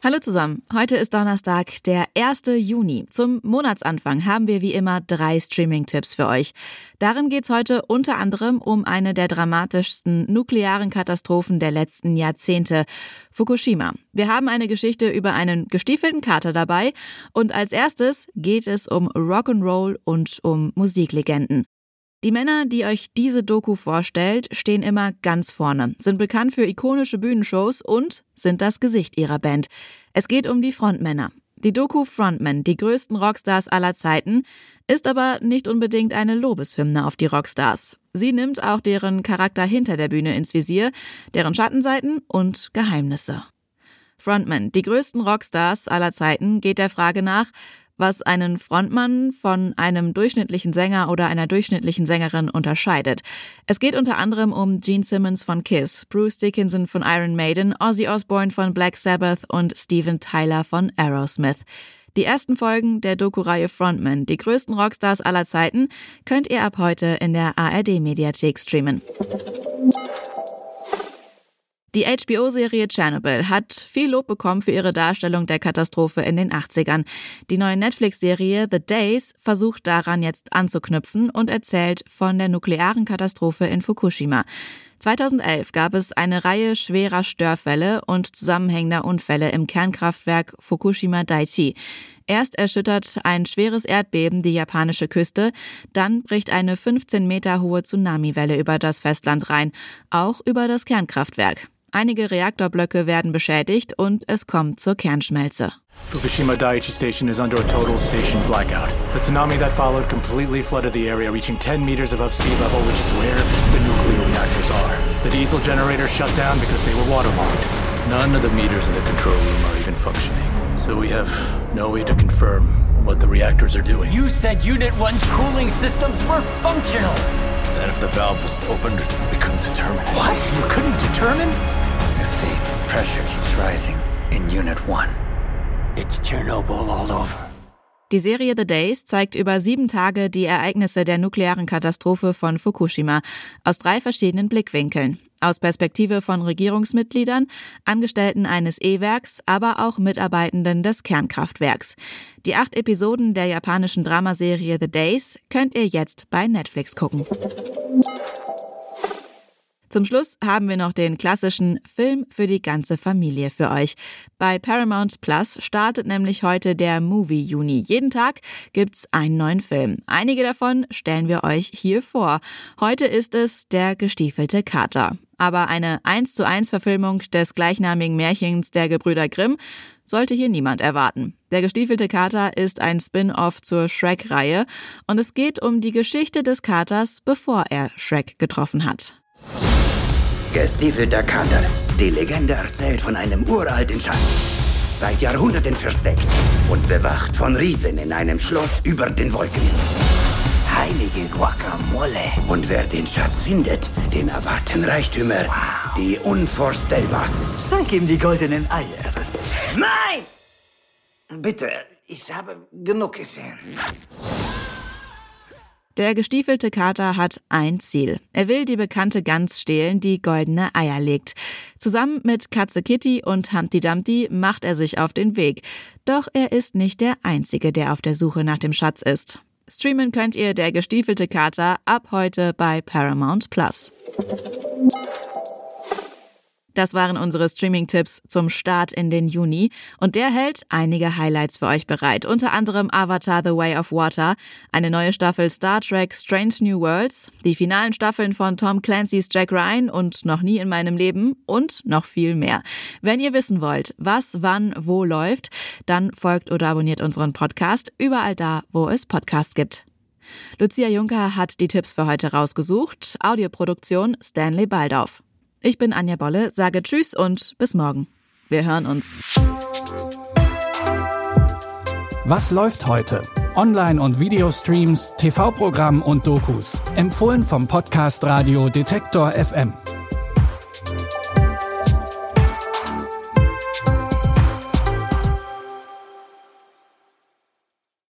Hallo zusammen. Heute ist Donnerstag, der 1. Juni. Zum Monatsanfang haben wir wie immer drei Streaming-Tipps für euch. Darin geht es heute unter anderem um eine der dramatischsten nuklearen Katastrophen der letzten Jahrzehnte, Fukushima. Wir haben eine Geschichte über einen gestiefelten Kater dabei und als erstes geht es um Rock'n'Roll und um Musiklegenden. Die Männer, die euch diese Doku vorstellt, stehen immer ganz vorne, sind bekannt für ikonische Bühnenshows und sind das Gesicht ihrer Band. Es geht um die Frontmänner. Die Doku Frontmen, die größten Rockstars aller Zeiten, ist aber nicht unbedingt eine Lobeshymne auf die Rockstars. Sie nimmt auch deren Charakter hinter der Bühne ins Visier, deren Schattenseiten und Geheimnisse. Frontmen, die größten Rockstars aller Zeiten, geht der Frage nach, was einen Frontmann von einem durchschnittlichen Sänger oder einer durchschnittlichen Sängerin unterscheidet. Es geht unter anderem um Gene Simmons von Kiss, Bruce Dickinson von Iron Maiden, Ozzy Osbourne von Black Sabbath und Steven Tyler von Aerosmith. Die ersten Folgen der Doku-Reihe Frontman, die größten Rockstars aller Zeiten, könnt ihr ab heute in der ARD-Mediathek streamen. Die HBO-Serie Chernobyl hat viel Lob bekommen für ihre Darstellung der Katastrophe in den 80ern. Die neue Netflix-Serie The Days versucht daran jetzt anzuknüpfen und erzählt von der nuklearen Katastrophe in Fukushima. 2011 gab es eine Reihe schwerer Störfälle und zusammenhängender Unfälle im Kernkraftwerk Fukushima Daiichi. Erst erschüttert ein schweres Erdbeben die japanische Küste, dann bricht eine 15 Meter hohe Tsunamiwelle über das Festland rein, auch über das Kernkraftwerk. Einige Reaktorblöcke werden beschädigt und es kommt zur Kernschmelze. Fukushima Daiichi Station is under a total station blackout. The tsunami that followed completely flooded the area, reaching 10 meters above sea level, which is where the nuclear reactors are. The diesel generators shut down because they were waterlogged. None of the meters in the control room are even functioning. So we have no way to confirm what the reactors are doing. You said Unit 1's cooling systems were functional. And if the valve was opened, we couldn't determine. What? You couldn't determine? Pressure keeps rising in Unit 1, it's Chernobyl all over. Die Serie The Days zeigt über sieben Tage die Ereignisse der nuklearen Katastrophe von Fukushima aus drei verschiedenen Blickwinkeln. Aus Perspektive von Regierungsmitgliedern, Angestellten eines E-Werks, aber auch Mitarbeitenden des Kernkraftwerks. Die acht Episoden der japanischen Dramaserie The Days könnt ihr jetzt bei Netflix gucken. Zum Schluss haben wir noch den klassischen Film für die ganze Familie für euch. Bei Paramount Plus startet nämlich heute der Movie Juni. Jeden Tag gibt's einen neuen Film. Einige davon stellen wir euch hier vor. Heute ist es Der gestiefelte Kater. Aber eine 1 zu 1 Verfilmung des gleichnamigen Märchens der Gebrüder Grimm sollte hier niemand erwarten. Der gestiefelte Kater ist ein Spin-off zur Shrek-Reihe und es geht um die Geschichte des Katers, bevor er Shrek getroffen hat. Gestiefelter Kater. Die Legende erzählt von einem uralten Schatz. Seit Jahrhunderten versteckt und bewacht von Riesen in einem Schloss über den Wolken. Heilige Guacamole. Und wer den Schatz findet, den erwarten Reichtümer, Wow. die unvorstellbar sind. Zeig ihm die goldenen Eier. Nein! Bitte, ich habe genug gesehen. Der gestiefelte Kater hat ein Ziel. Er will die bekannte Gans stehlen, die goldene Eier legt. Zusammen mit Katze Kitty und Humpty Dumpty macht er sich auf den Weg. Doch er ist nicht der Einzige, der auf der Suche nach dem Schatz ist. Streamen könnt ihr der gestiefelte Kater ab heute bei Paramount Plus. Das waren unsere Streaming-Tipps zum Start in den Juni und der hält einige Highlights für euch bereit. Unter anderem Avatar The Way of Water, eine neue Staffel Star Trek Strange New Worlds, die finalen Staffeln von Tom Clancy's Jack Ryan und Noch nie in meinem Leben und noch viel mehr. Wenn ihr wissen wollt, was wann wo läuft, dann folgt oder abonniert unseren Podcast überall da, wo es Podcasts gibt. Lucia Juncker hat die Tipps für heute rausgesucht. Audioproduktion Stanley Baldauf. Ich bin Anja Bolle, sage Tschüss und bis morgen. Wir hören uns. Was läuft heute? Online- und Videostreams, TV-Programm und Dokus. Empfohlen vom Podcast Radio Detektor FM.